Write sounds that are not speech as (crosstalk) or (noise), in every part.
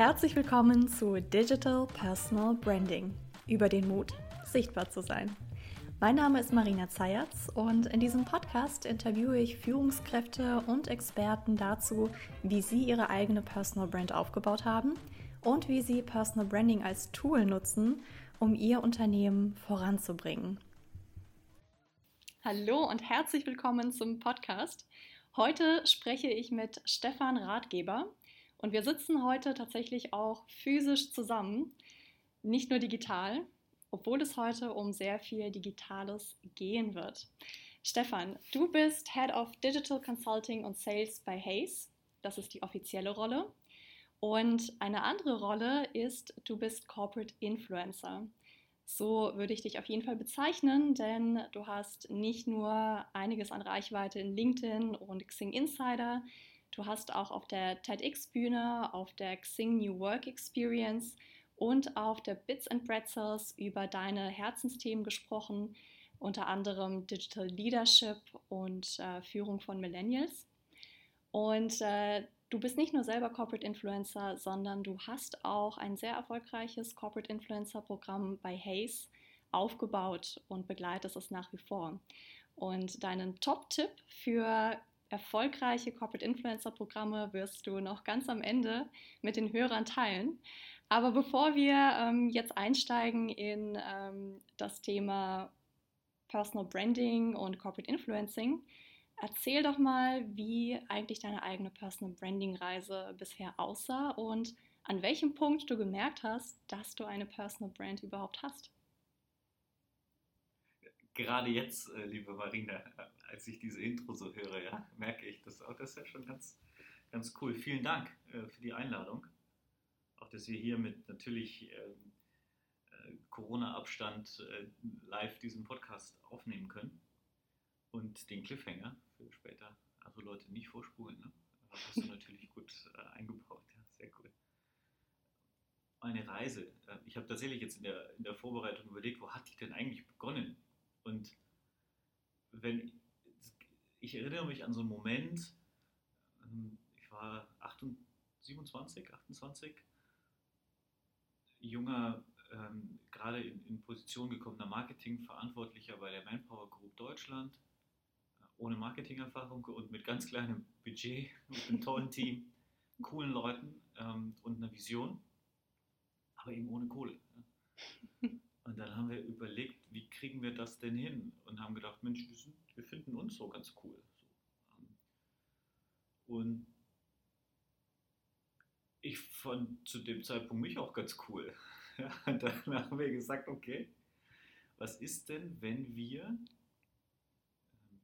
Herzlich willkommen zu Digital Personal Branding. Über den Mut, sichtbar zu sein. Mein Name ist Marina Zayatz und in diesem Podcast interviewe ich Führungskräfte und Experten dazu, wie sie ihre eigene Personal Brand aufgebaut haben und wie sie Personal Branding als Tool nutzen, um ihr Unternehmen voranzubringen. Hallo und herzlich willkommen zum Podcast. Heute spreche ich mit Stefan Ratgeber und wir sitzen heute tatsächlich auch physisch zusammen, nicht nur digital, obwohl es heute um sehr viel Digitales gehen wird. Stefan, du bist Head of Digital Consulting und Sales bei Hayes. Das ist die offizielle Rolle. Und eine andere Rolle ist, du bist Corporate Influencer. So würde ich dich auf jeden Fall bezeichnen, denn du hast nicht nur einiges an Reichweite in LinkedIn und Xing Insider, Du hast auch auf der TEDx-Bühne, auf der Xing New Work Experience und auf der Bits and Pretzels über deine Herzensthemen gesprochen, unter anderem Digital Leadership und äh, Führung von Millennials. Und äh, du bist nicht nur selber Corporate Influencer, sondern du hast auch ein sehr erfolgreiches Corporate Influencer Programm bei Hayes aufgebaut und begleitest es nach wie vor. Und deinen Top-Tipp für erfolgreiche Corporate Influencer Programme wirst du noch ganz am Ende mit den Hörern teilen. Aber bevor wir ähm, jetzt einsteigen in ähm, das Thema Personal Branding und Corporate Influencing, erzähl doch mal, wie eigentlich deine eigene Personal Branding Reise bisher aussah und an welchem Punkt du gemerkt hast, dass du eine Personal Brand überhaupt hast gerade jetzt, äh, liebe Marina, als ich diese Intro so höre, ja, merke ich, dass auch das ist ja schon ganz, ganz cool. Vielen Dank äh, für die Einladung. Auch, dass wir hier mit natürlich ähm, äh, Corona-Abstand äh, live diesen Podcast aufnehmen können. Und den Cliffhanger für später, also Leute nicht vorspulen, ne? Das hast du natürlich gut äh, eingebaut, ja, sehr cool. Meine Reise, äh, ich habe tatsächlich jetzt in der, in der Vorbereitung überlegt, wo hat die denn eigentlich begonnen? Und wenn ich erinnere mich an so einen Moment, ähm, ich war 28, 27, 28, junger, ähm, gerade in, in, Position gekommener Marketingverantwortlicher bei der Manpower Group Deutschland, äh, ohne Marketingerfahrung und mit ganz kleinem Budget, mit einem tollen (laughs) Team, coolen Leuten ähm, und einer Vision, aber eben ohne Kohle. Ja. Und dann haben wir überlegt, wie kriegen wir das denn hin? Und haben gedacht, Mensch, wir, sind, wir finden uns so ganz cool. Und ich fand zu dem Zeitpunkt mich auch ganz cool. (laughs) Dann (laughs) haben wir gesagt, okay, was ist denn, wenn wir ähm,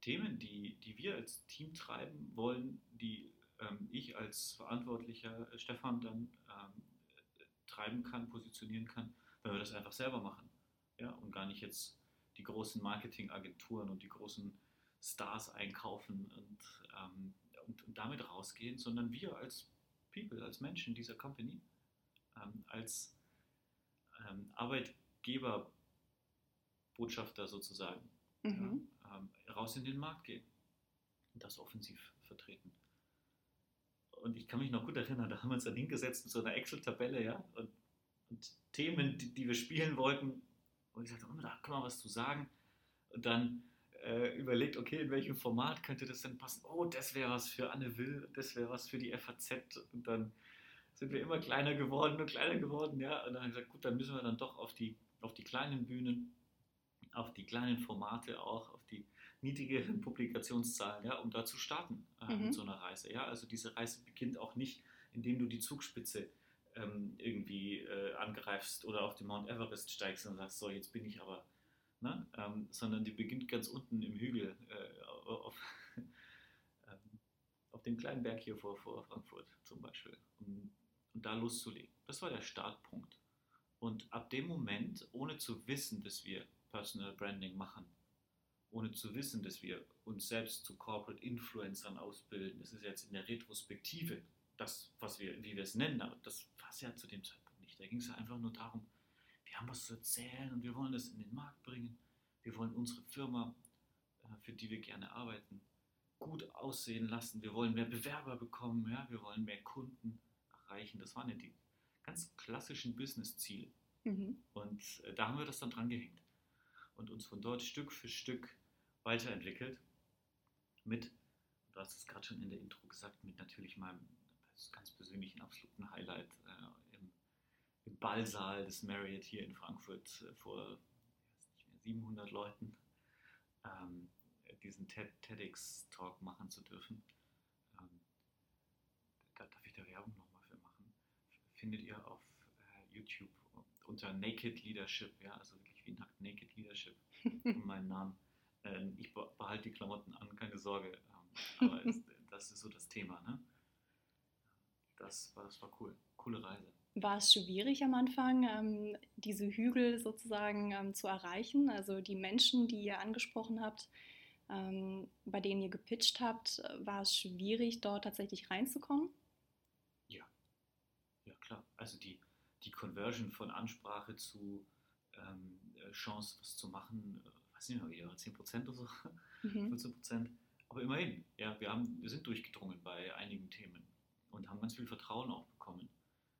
Themen, die, die wir als Team treiben wollen, die ähm, ich als verantwortlicher Stefan dann ähm, treiben kann, positionieren kann, wenn wir das einfach selber machen. Ja, und gar nicht jetzt die großen Marketingagenturen und die großen Stars einkaufen und, ähm, und, und, damit rausgehen, sondern wir als People, als Menschen dieser Company, ähm, als ähm, Arbeitgeberbotschafter sozusagen, mhm. ja, ähm, raus in den Markt gehen und das offensiv vertreten. Und ich kann mich noch gut erinnern, da haben wir uns dann hingesetzt mit so einer Excel-Tabelle, ja, und und Themen, die, die wir spielen wollten. Und ich sagte, oh, da kann man was zu sagen. Und dann äh, überlegt, okay, in welchem Format könnte das denn passen? Oh, das wäre was für Anne Will, das wäre was für die FAZ. Und dann sind wir immer kleiner geworden und kleiner geworden, ja. Und dann haben wir gesagt, gut, dann müssen wir dann doch auf die, auf die kleinen Bühnen, auf die kleinen Formate auch, auf die niedrigeren Publikationszahlen, ja, um da zu starten äh, mhm. mit so einer Reise. Ja, also diese Reise beginnt auch nicht, indem du die Zugspitze ähm, irgendwie äh, angreifst oder auf den Mount Everest steigst und sagst, so, jetzt bin ich aber, ne? Ähm, sondern die beginnt ganz unten im Hügel äh, auf, (laughs) ähm, auf dem kleinen Berg hier vor, vor Frankfurt zum Beispiel, um, um da loszulegen. Das war der Startpunkt. Und ab dem Moment, ohne zu wissen, dass wir Personal Branding machen, ohne zu wissen, dass wir uns selbst zu Corporate Influencern ausbilden, das ist jetzt in der Retrospektive das, was wir, wie wir es nennen, aber das war es ja zu dem Zeitpunkt nicht. Da ging es ja einfach nur darum, wir haben was zu erzählen und wir wollen das in den Markt bringen. Wir wollen unsere Firma, äh, für die wir gerne arbeiten, gut aussehen lassen. Wir wollen mehr Bewerber bekommen, ja? wir wollen mehr Kunden erreichen. Das waren ja die ganz klassischen Business-Ziele. Mhm. Und äh, da haben wir das dann dran gehängt und uns von dort Stück für Stück weiterentwickelt. Mit, du hast es gerade schon in der Intro gesagt, mit natürlich meinem ganz persönlichen absoluten Highlight äh, im, im, Ballsaal des Marriott hier in Frankfurt äh, vor 700 Leuten ähm, diesen TEDx-Talk machen zu dürfen. Ähm, da darf ich da Werbung nochmal für machen. Findet ihr auf äh, YouTube unter Naked Leadership, ja, also wirklich wie nackt Naked Leadership (laughs) um meinen Namen. Ähm, ich behalte die Klamotten an, keine Sorge. Ähm, aber es, das ist so das Thema, ne? Das war, das war cool. Coole Reise. War es schwierig am Anfang, ähm, diese Hügel sozusagen ähm, zu erreichen? Also die Menschen, die ihr angesprochen habt, ähm, bei denen ihr gepitcht habt, war es schwierig, dort tatsächlich reinzukommen? Ja, ja klar. Also die, die Conversion von Ansprache zu ähm, äh, Chance, was zu machen, äh, weiß nicht mehr, eher 10% oder so, mhm. 15%. Aber immerhin, ja, wir, haben, wir sind durchgedrungen bei einigen Themen und haben ganz viel Vertrauen auch bekommen.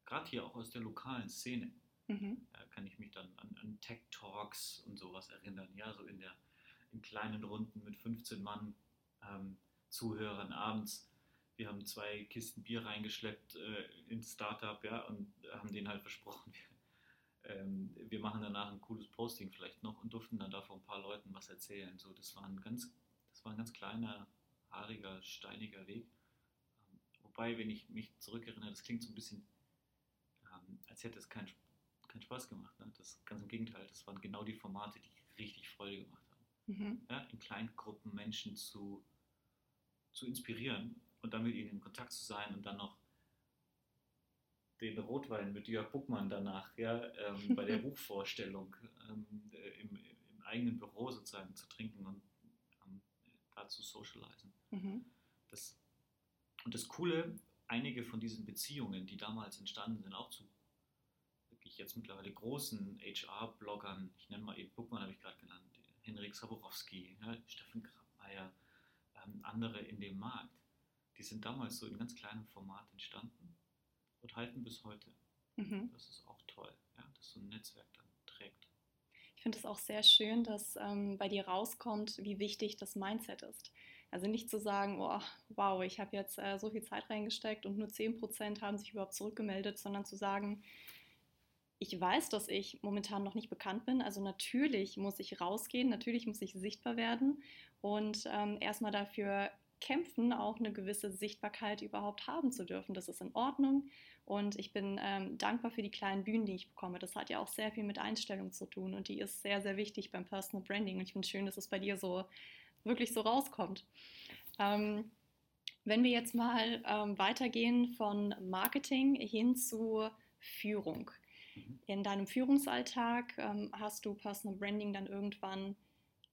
Gerade hier auch aus der lokalen Szene. Mhm. Ja, kann ich mich dann an, an Tech Talks und sowas erinnern, ja, so in der in kleinen Runden mit 15 Mann ähm, Zuhörern abends. Wir haben zwei Kisten Bier reingeschleppt äh, ins Startup, ja, und haben denen halt versprochen, (laughs) wir, ähm, wir machen danach ein cooles Posting vielleicht noch und durften dann da vor ein paar Leuten was erzählen. So, das war ein ganz, das war ein ganz kleiner, haariger, steiniger Weg. Wobei, wenn ich mich zurückerinnere, das klingt so ein bisschen, ähm, als hätte es keinen keinen Spaß gemacht. Ne? Das ganz im Gegenteil, das waren genau die Formate, die richtig Freude gemacht haben mhm. ja, in Kleingruppen Menschen zu, zu inspirieren und dann mit ihnen in Kontakt zu sein und dann noch den Rotwein mit Jörg Buckmann danach ja, ähm, bei der (laughs) Buchvorstellung ähm, äh, im, im, eigenen Büro sozusagen zu trinken und ähm, dazu socialisen. Mhm. Das, und das Coole, einige von diesen Beziehungen, die damals entstanden sind, auch zu wirklich jetzt mittlerweile großen HR-Bloggern, ich nenne mal eben Buckmann, habe ich gerade genannt, Henrik Saborowski, ja, Steffen Grabmeier, ähm, andere in dem Markt, die sind damals so in ganz kleinem Format entstanden und halten bis heute. Mhm. Das ist auch toll, ja, dass so ein Netzwerk dann trägt. Ich finde es auch sehr schön, dass ähm, bei dir rauskommt, wie wichtig das Mindset ist. Also nicht zu sagen, oh, wow, ich habe jetzt äh, so viel Zeit reingesteckt und nur 10% haben sich überhaupt zurückgemeldet, sondern zu sagen, ich weiß, dass ich momentan noch nicht bekannt bin. Also natürlich muss ich rausgehen, natürlich muss ich sichtbar werden und ähm, erstmal dafür kämpfen, auch eine gewisse Sichtbarkeit überhaupt haben zu dürfen. Das ist in Ordnung und ich bin ähm, dankbar für die kleinen Bühnen, die ich bekomme. Das hat ja auch sehr viel mit Einstellung zu tun und die ist sehr, sehr wichtig beim Personal Branding. Und ich finde es schön, dass es bei dir so wirklich so rauskommt. Ähm, wenn wir jetzt mal ähm, weitergehen von Marketing hin zu Führung. Mhm. In deinem Führungsalltag ähm, hast du Personal Branding dann irgendwann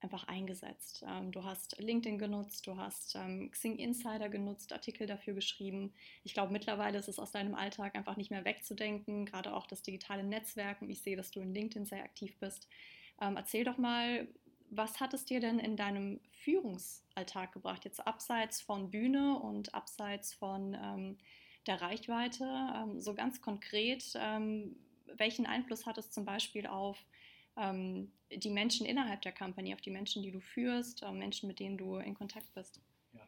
einfach eingesetzt. Ähm, du hast LinkedIn genutzt, du hast ähm, Xing Insider genutzt, Artikel dafür geschrieben. Ich glaube, mittlerweile ist es aus deinem Alltag einfach nicht mehr wegzudenken, gerade auch das digitale Netzwerken. Ich sehe, dass du in LinkedIn sehr aktiv bist. Ähm, erzähl doch mal, was hat es dir denn in deinem Führungsalltag gebracht, jetzt abseits von Bühne und abseits von ähm, der Reichweite, ähm, so ganz konkret, ähm, welchen Einfluss hat es zum Beispiel auf ähm, die Menschen innerhalb der Company, auf die Menschen, die du führst, äh, Menschen, mit denen du in Kontakt bist? Ja.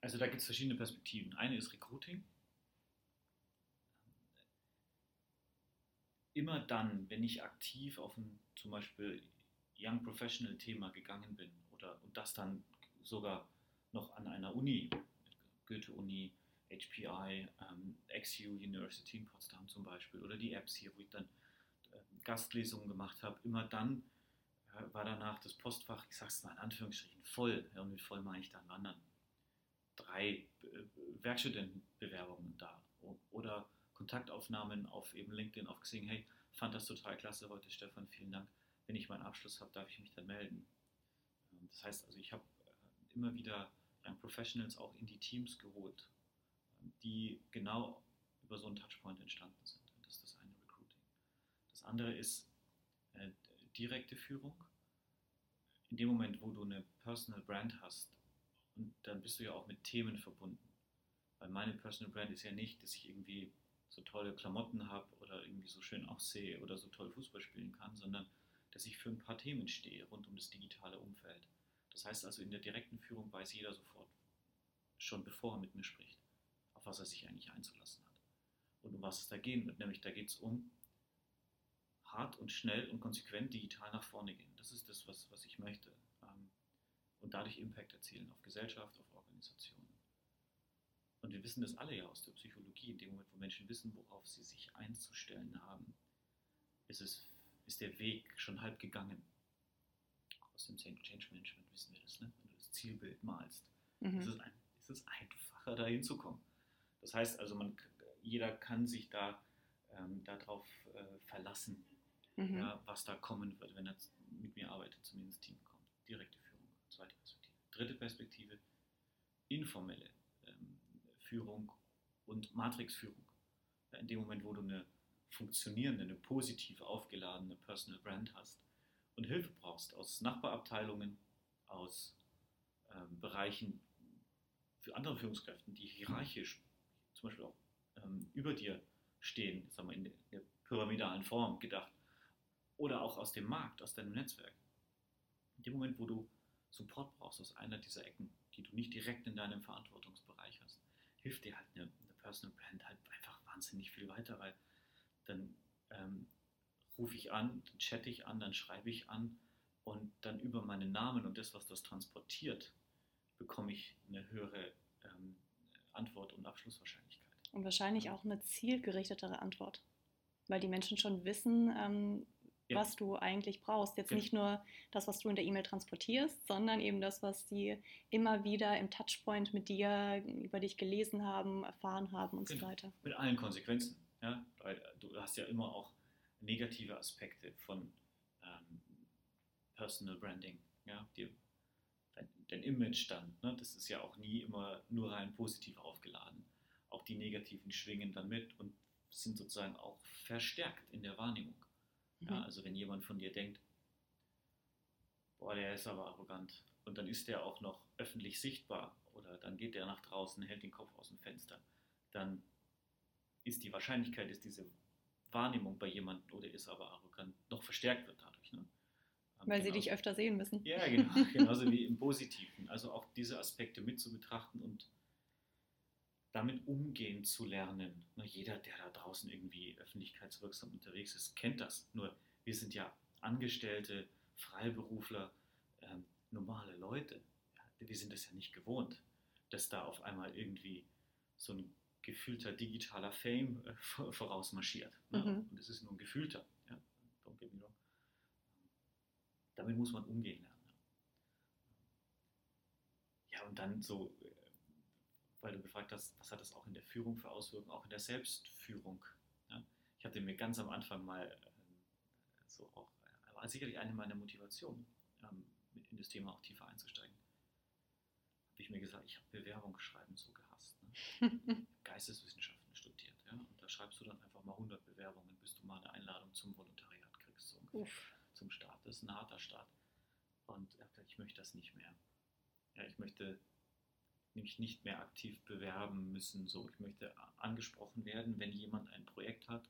Also da gibt es verschiedene Perspektiven. Eine ist Recruiting. Immer dann, wenn ich aktiv auf ein zum Beispiel Young Professional Thema gegangen bin oder und das dann sogar noch an einer Uni, Goethe-Uni, HPI, ähm, XU University in Potsdam zum Beispiel oder die Apps hier, wo ich dann äh, Gastlesungen gemacht habe, immer dann äh, war danach das Postfach, ich sage es mal in Anführungsstrichen, voll. Ja, und mit voll meine ich dann waren dann drei äh, Werkstudentenbewerbungen da oder Kontaktaufnahmen auf eben LinkedIn, auf Xing, hey, fand das total klasse heute, Stefan, vielen Dank. Wenn ich meinen Abschluss habe, darf ich mich dann melden. Ähm, das heißt also, ich habe äh, immer wieder Young Professionals auch in die Teams geholt die genau über so einen Touchpoint entstanden sind. Das ist das eine Recruiting. Das andere ist äh, direkte Führung. In dem Moment, wo du eine Personal Brand hast, und dann bist du ja auch mit Themen verbunden. Weil meine Personal Brand ist ja nicht, dass ich irgendwie so tolle Klamotten habe oder irgendwie so schön aussehe oder so toll Fußball spielen kann, sondern dass ich für ein paar Themen stehe rund um das digitale Umfeld. Das heißt also, in der direkten Führung weiß jeder sofort, schon bevor er mit mir spricht, auf was er sich eigentlich einzulassen hat. Und um was es da gehen wird, nämlich da geht es um hart und schnell und konsequent digital nach vorne gehen. Das ist das, was, was ich möchte. Ähm, und dadurch Impact erzielen auf Gesellschaft, auf Organisationen. Und wir wissen das alle ja aus der Psychologie, in dem Moment, wo Menschen wissen, worauf sie sich einzustellen haben, ist, es, ist der Weg schon halb gegangen. Aus dem Change Management wissen wir das, ne? wenn du das Zielbild malst. Mhm. Ist, es ein, ist es einfacher, da hinzukommen. Das heißt also, man, jeder kann sich da ähm, darauf äh, verlassen, mhm. ja, was da kommen wird, wenn er mit mir arbeitet, zu mir ins Team kommt. Direkte Führung, zweite Perspektive. Dritte Perspektive, informelle ähm, Führung und Matrixführung. In dem Moment, wo du eine funktionierende, eine positiv aufgeladene Personal Brand hast und Hilfe brauchst aus Nachbarabteilungen, aus ähm, Bereichen für andere Führungskräfte, die hierarchisch zum Beispiel auch ähm, über dir stehen, sagen wir in der pyramidalen Form gedacht, oder auch aus dem Markt, aus deinem Netzwerk. In dem Moment, wo du Support brauchst aus einer dieser Ecken, die du nicht direkt in deinem Verantwortungsbereich hast, hilft dir halt eine, eine Personal Brand halt einfach wahnsinnig viel weiter, weil dann ähm, rufe ich an, dann chatte ich an, dann schreibe ich an und dann über meinen Namen und das, was das transportiert, bekomme ich eine höhere ähm, Antwort und Abschlusswahrscheinlichkeit. Und wahrscheinlich auch eine zielgerichtetere Antwort, weil die Menschen schon wissen, ähm, ja. was du eigentlich brauchst. Jetzt ja. nicht nur das, was du in der E-Mail transportierst, sondern eben das, was sie immer wieder im Touchpoint mit dir über dich gelesen haben, erfahren haben und genau. so weiter. Mit allen Konsequenzen. Hast ja immer auch negative Aspekte von ähm, Personal Branding. Ja? Die, dein, dein Image dann, ne? das ist ja auch nie immer nur rein positiv aufgeladen. Auch die negativen schwingen dann mit und sind sozusagen auch verstärkt in der Wahrnehmung. Ja, mhm. also wenn jemand von dir denkt, boah, der ist aber arrogant und dann ist der auch noch öffentlich sichtbar oder dann geht der nach draußen, hält den Kopf aus dem Fenster, dann ist die Wahrscheinlichkeit, dass diese Wahrnehmung bei jemandem oder ist aber arrogant noch verstärkt wird dadurch. Ne? Weil sie dich öfter sehen müssen. Ja, genau, (laughs) genauso wie im Positiven. Also auch diese Aspekte mit zu betrachten und damit umgehen zu lernen. Nur jeder, der da draußen irgendwie öffentlichkeitswirksam unterwegs ist, kennt das. Nur wir sind ja Angestellte, Freiberufler, ähm, normale Leute. Ja, wir sind es ja nicht gewohnt, dass da auf einmal irgendwie so ein gefühlter digitaler Fame äh, vorausmarschiert. Ne? Mhm. Und es ist nur ein gefühlter. Ja? Damit muss man umgehen lernen. Ja, und dann so weil du gefragt hast, was hat das auch in der Führung für Auswirkungen, auch in der Selbstführung. Ja? Ich hatte mir ganz am Anfang mal ähm, so auch, äh, war sicherlich eine meiner Motivationen, ähm, in das Thema auch tiefer einzusteigen. Habe ich mir gesagt, ich habe Bewerbung schreiben so gehasst. Ne? (laughs) Geisteswissenschaften studiert. Ja? Und da schreibst du dann einfach mal 100 Bewerbungen, bis du mal eine Einladung zum Volontariat kriegst, so zum Start. Das ist ein harter Start. Und ich habe gesagt, ich möchte das nicht mehr. Ja, ich möchte mich nicht mehr aktiv bewerben müssen. So, ich möchte angesprochen werden, wenn jemand ein Projekt hat,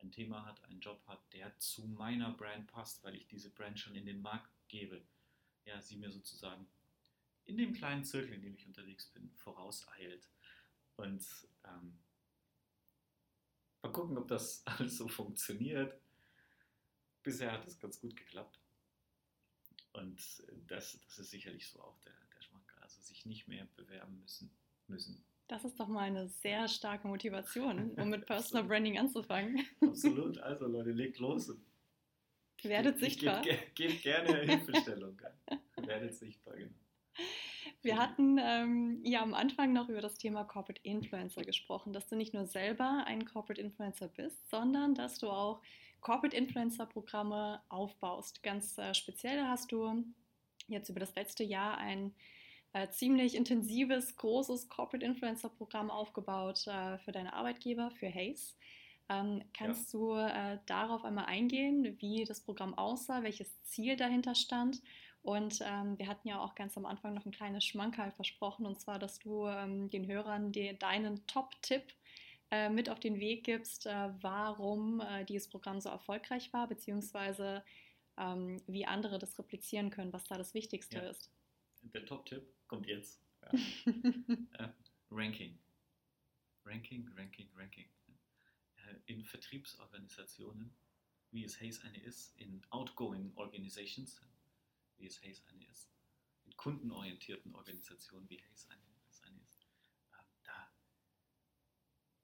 ein Thema hat, einen Job hat, der zu meiner Brand passt, weil ich diese Brand schon in den Markt gebe. Ja, sie mir sozusagen in dem kleinen Zirkel, in dem ich unterwegs bin, vorauseilt. Und ähm, mal gucken, ob das (laughs) alles so funktioniert. Bisher hat es ganz gut geklappt. Und das, das ist sicherlich so auch der, also sich nicht mehr bewerben müssen. müssen. Das ist doch mal eine sehr starke Motivation, (laughs) um mit Personal Branding anzufangen. Absolut. Also Leute, legt los. Werdet sichtbar. Gebt, gebt gerne Hilfestellung. Werdet sichtbar, genau. Wir hatten ähm, ja am Anfang noch über das Thema Corporate Influencer gesprochen, dass du nicht nur selber ein Corporate Influencer bist, sondern dass du auch Corporate Influencer Programme aufbaust. Ganz äh, speziell hast du jetzt über das letzte Jahr ein äh, ziemlich intensives, großes Corporate Influencer Programm aufgebaut äh, für deine Arbeitgeber, für Haze. Ähm, kannst ja. du äh, darauf einmal eingehen, wie das Programm aussah, welches Ziel dahinter stand Und ähm, wir hatten ja auch ganz am Anfang noch ein kleines Schmankerl versprochen, und zwar, dass du ähm, den Hörern die, deinen Top-Tipp äh, mit auf den Weg gibst, äh, warum äh, dieses Programm so erfolgreich war, beziehungsweise ähm, wie andere das replizieren können, was da das Wichtigste ja. ist. Der Top-Tipp kommt jetzt. Ja. (laughs) Ranking. Ranking, Ranking, Ranking. Äh, in Vertriebsorganisationen, wie es Hayes eine ist, in Outgoing Organizations, wie es Hayes eine ist, in kundenorientierten Organisationen, wie Hayes eine, eine ist, äh, da,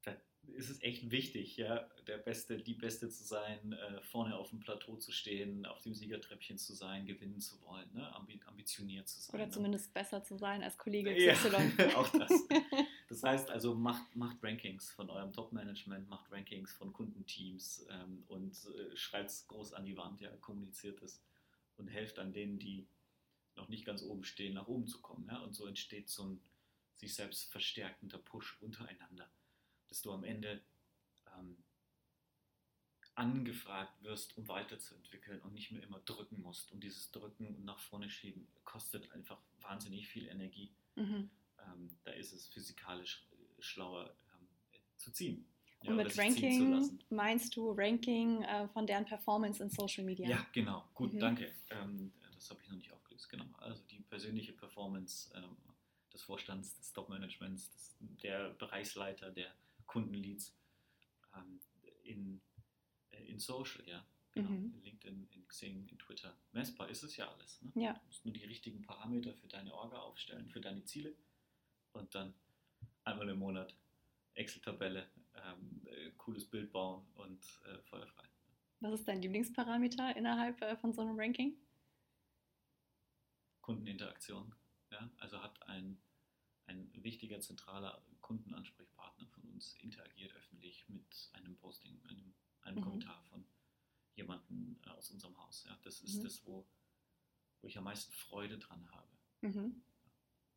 da, ist es echt wichtig, ja, der Beste, die Beste zu sein, äh, vorne auf dem Plateau zu stehen, auf dem Siegertreppchen zu sein, gewinnen zu wollen, ne? ambitioniert zu sein. Oder ne? zumindest besser zu sein als Kollege ja, (laughs) auch das. (laughs) Das heißt also, macht, macht Rankings von eurem Top-Management, macht Rankings von Kundenteams ähm, und äh, schreibt es groß an die Wand, ja, kommuniziert es und helft an denen, die noch nicht ganz oben stehen, nach oben zu kommen. Ja? Und so entsteht so ein sich selbst verstärkender Push untereinander, dass du am Ende ähm, angefragt wirst, um weiterzuentwickeln und nicht mehr immer drücken musst. Und dieses Drücken und nach vorne schieben kostet einfach wahnsinnig viel Energie. Mhm. Ähm, da ist es physikalisch schlauer ähm, zu ziehen. Ja, und mit Ranking meinst du Ranking äh, von deren Performance in Social Media? Ja, genau. Gut, mhm. danke. Ähm, das habe ich noch nicht aufgelöst. Genau. Also die persönliche Performance ähm, des Vorstands, des Top-Managements, der Bereichsleiter, der Kundenleads ähm, in, äh, in Social, ja. Genau. Mhm. In LinkedIn, in Xing, in Twitter. Messbar ist es ja alles. Ne? Ja. Du musst nur die richtigen Parameter für deine Orga aufstellen, für deine Ziele und dann einmal im Monat Excel-Tabelle, äh, cooles Bild bauen und äh, feuerfrei. Was ist dein Lieblingsparameter innerhalb äh, von so einem Ranking? Kundeninteraktion. Ja? Also hat ein, ein wichtiger zentraler Kundenansprechpartner von uns interagiert öffentlich mit einem Posting, einem, einem mhm. Kommentar von jemandem äh, aus unserem Haus. Ja? Das ist mhm. das, wo, wo ich am meisten Freude dran habe. Mhm.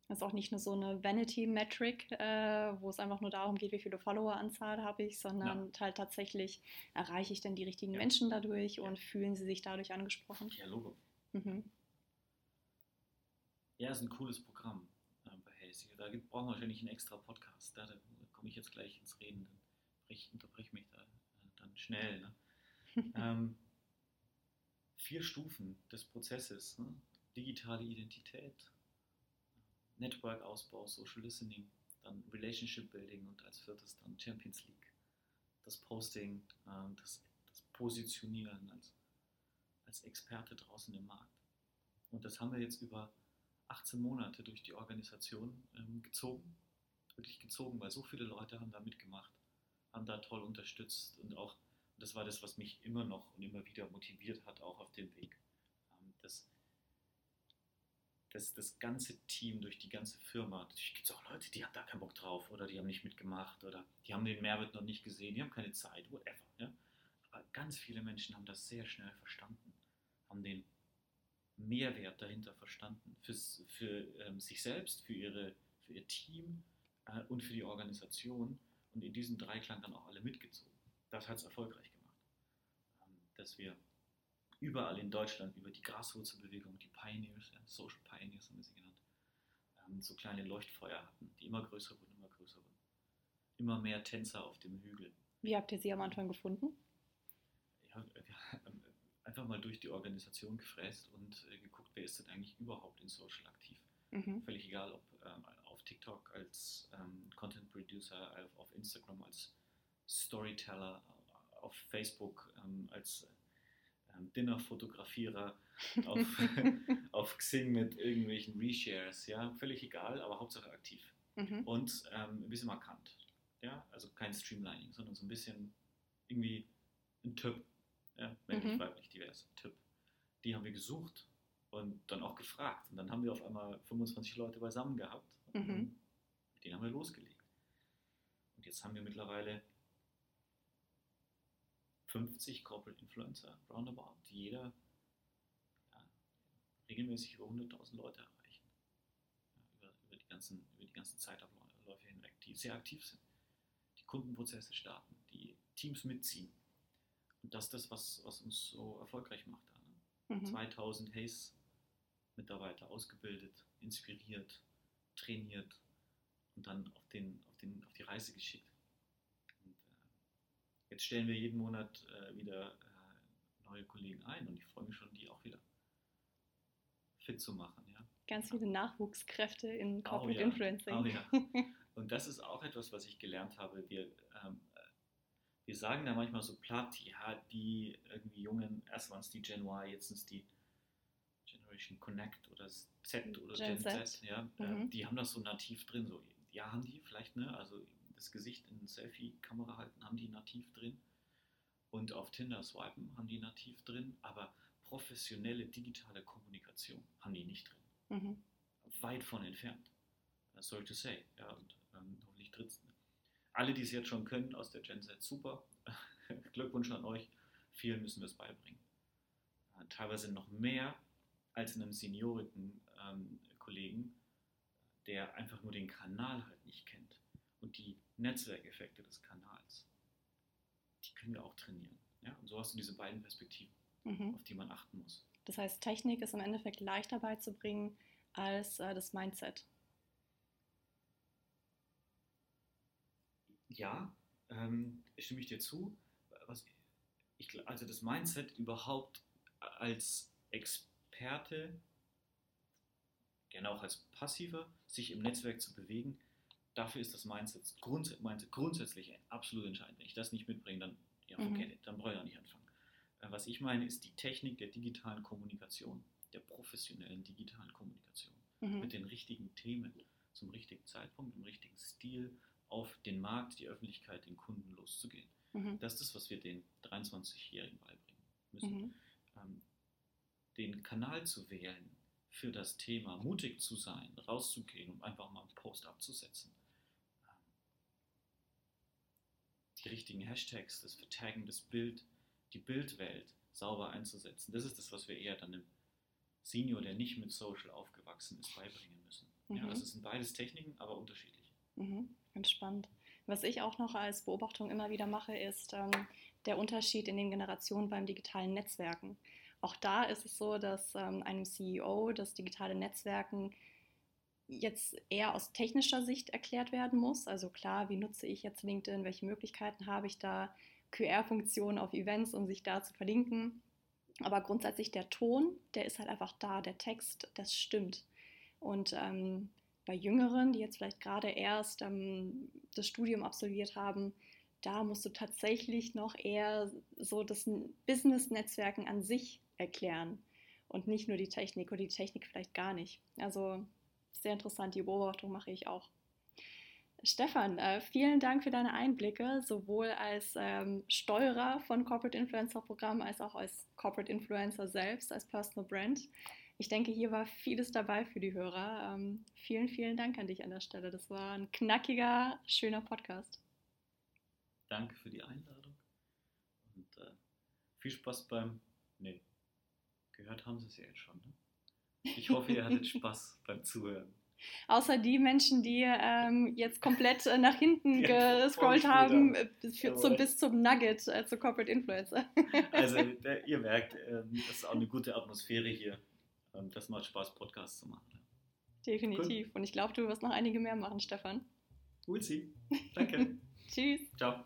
Das ist auch nicht nur so eine Vanity-Metric, äh, wo es einfach nur darum geht, wie viele Follower-Anzahl habe ich, sondern ja. halt tatsächlich, erreiche ich denn die richtigen ja. Menschen dadurch ja. und fühlen sie sich dadurch angesprochen? Ja, Logo. Mhm. Ja, ist ein cooles Programm äh, bei Hazy. Da gibt, brauchen wir wahrscheinlich einen extra Podcast. Da, da komme ich jetzt gleich ins Reden, dann brich, unterbrich mich da äh, dann schnell. Ne? (laughs) ähm, vier Stufen des Prozesses. Ne? Digitale Identität, Network-Ausbau, Social Listening, dann Relationship Building und als viertes dann Champions League. Das Posting, äh, das, das Positionieren als, als Experte draußen im Markt. Und das haben wir jetzt über 18 Monate durch die Organisation ähm, gezogen. Wirklich gezogen, weil so viele Leute haben da mitgemacht, haben da toll unterstützt und auch, das war das, was mich immer noch und immer wieder motiviert hat, auch auf dem Weg. Ähm, das, das ganze Team, durch die ganze Firma. Natürlich gibt es auch Leute, die haben da keinen Bock drauf oder die haben nicht mitgemacht oder die haben den Mehrwert noch nicht gesehen, die haben keine Zeit, whatever. Ja? Aber ganz viele Menschen haben das sehr schnell verstanden, haben den Mehrwert dahinter verstanden, für, für ähm, sich selbst, für, ihre, für ihr Team äh, und für die Organisation und in diesem Dreiklang dann auch alle mitgezogen. Das hat es erfolgreich gemacht, ähm, dass wir überall in Deutschland über die Graswurzelbewegung, die Pioneers, ja, Social Pioneers haben wir sie genannt, ähm, so kleine Leuchtfeuer hatten, die immer größer wurden, immer größer wurden. Immer mehr Tänzer auf dem Hügel. Wie habt ihr sie am Anfang gefunden? Ja, haben einfach mal durch die Organisation gefräst und äh, geguckt, wer ist denn eigentlich überhaupt in Social aktiv. Mhm. Völlig egal, ob ähm, auf TikTok als ähm, Content Producer, auf, auf, Instagram als Storyteller, auf Facebook ähm, als ähm, Dinner-Fotografierer auf, (laughs) (laughs) auf Xing mit irgendwelchen Reshares, ja, völlig egal, aber Hauptsache aktiv. Mhm. Und ähm, ein bisschen markant. Ja, also kein Streamlining, sondern so ein bisschen irgendwie ein Typ, ja, männlich, mhm. weiblich, divers, Typ. Die haben wir gesucht und dann auch gefragt. Und dann haben wir auf einmal 25 Leute beisammen gehabt. Mhm. Mit denen haben wir losgelegt. Und jetzt haben wir mittlerweile 50 Corporate Influencer roundabout, die jeder ja, regelmäßig über 100.000 Leute erreichen. Ja, über, über, die ganzen, über die ganzen Zeitabläufe hinweg, die sehr aktiv sind, die Kundenprozesse starten, die Teams mitziehen. Und das ist das, was, was uns so erfolgreich macht. Ne? Mhm. 2000 Haze Mitarbeiter ausgebildet, inspiriert, trainiert und dann auf, den, auf, den, auf die Reise geschickt. Jetzt stellen wir jeden Monat äh, wieder äh, neue Kollegen ein und ich freue mich schon, die auch wieder fit zu machen. Ja. Ganz viele Nachwuchskräfte in Corporate oh ja, Influencing. Oh ja. (laughs) Und das ist auch etwas, was ich gelernt habe. Wir, ähm, wir sagen da manchmal so platt, ja, die irgendwie Jungen, erst waren es die Gen Y, jetzt sind es die Generation Connect oder Z oder Gen, Gen Z, Z ja, mhm. äh, die haben das so nativ drin. So, ja, haben die vielleicht, ne? Also das Gesicht in Selfie-Kamera halten, haben die nativ drin. Und auf Tinder swipen haben die nativ drin, aber professionelle digitale Kommunikation haben die nicht drin. Mhm. Weit von entfernt. Sorry to say. Ja, und ähm, hoffentlich tritt's. Alle, die es jetzt schon können aus der Gen Z, super. (laughs) Glückwunsch an euch. Vielen müssen wir es beibringen. Äh, teilweise noch mehr als einem seniorigen ähm, Kollegen, der einfach nur den Kanal halt nicht kennt und die Netzwerkeffekte des Kanals. Die können wir auch trainieren. Ja? Und so hast du diese beiden Perspektiven, mhm. auf die man achten muss. Das heißt, Technik ist im Endeffekt leichter beizubringen als äh, das Mindset. Ja, ähm, stimme ich dir zu. Was ich, also das Mindset überhaupt als Experte, gerne auch als Passiver, sich im Netzwerk zu bewegen, dafür ist das Mindset, grunds Mindset grundsätzlich absolut entscheidend. Wenn ich das nicht mitbringe, dann, ja, mhm. dann brauche ich auch nicht anfangen. Äh, was ich meine, ist die Technik der digitalen Kommunikation, der professionellen digitalen Kommunikation mhm. mit den richtigen Themen zum richtigen Zeitpunkt, im richtigen Stil, auf den Markt, die Öffentlichkeit, den Kunden loszugehen. Mhm. Das ist das, was wir den 23-Jährigen beibringen müssen. Mhm. Ähm, den Kanal zu wählen für das Thema, mutig zu sein, rauszugehen und einfach mal einen Post abzusetzen. Ähm, die richtigen Hashtags, das Vertaggen, das Bild, die Bildwelt sauber einzusetzen. Das ist das, was wir eher dann dem Senior, der nicht mit Social aufgewachsen ist, beibringen müssen. Mhm. Ja, also es sind beides Techniken, aber unterschiedlich. Mhm. Ganz spannend. Was ich auch noch als Beobachtung immer wieder mache, ist ähm, der Unterschied in den Generationen beim digitalen Netzwerken. Auch da ist es so, dass ähm, einem CEO das digitale Netzwerken jetzt eher aus technischer Sicht erklärt werden muss. Also klar, wie nutze ich jetzt LinkedIn, welche Möglichkeiten habe ich da, QR-Funktionen auf Events, um sich da zu verlinken. Aber grundsätzlich der Ton, der ist halt einfach da, der Text, das stimmt. Und ähm, bei Jüngeren, die jetzt vielleicht gerade erst ähm, das Studium absolviert haben, da musst du tatsächlich noch eher so das Business-Netzwerken an sich erklären und nicht nur die Technik oder die Technik vielleicht gar nicht. Also sehr interessant, die Beobachtung mache ich auch. Stefan, äh, vielen Dank für deine Einblicke, sowohl als ähm, Steuerer von Corporate Influencer Programm als auch als Corporate Influencer selbst, als Personal Brand ich denke, hier war vieles dabei für die Hörer. Ähm, vielen, vielen Dank an dich an der Stelle. Das war ein knackiger, schöner Podcast. Danke für die Einladung und äh, viel Spaß beim. Nee, gehört haben Sie es ja jetzt schon. Ne? Ich hoffe, ihr hattet Spaß beim Zuhören. Außer die Menschen, die ähm, jetzt komplett äh, nach hinten ja, gescrollt haben, äh, bis, zum, bis zum Nugget, äh, zu Corporate Influencer. (laughs) also, der, ihr merkt, ähm, das ist auch eine gute Atmosphäre hier. Und das macht Spaß, Podcasts zu machen. Definitiv. Cool. Und ich glaube, du wirst noch einige mehr machen, Stefan. We'll see. Danke. (laughs) Tschüss. Ciao.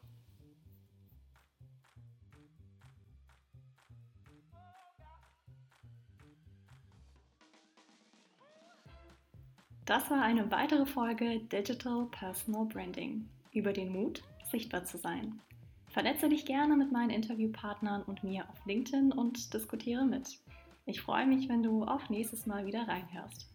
Das war eine weitere Folge Digital Personal Branding über den Mut, sichtbar zu sein. Vernetze dich gerne mit meinen Interviewpartnern und mir auf LinkedIn und diskutiere mit. Ich freue mich, wenn du auch nächstes Mal wieder reinhörst.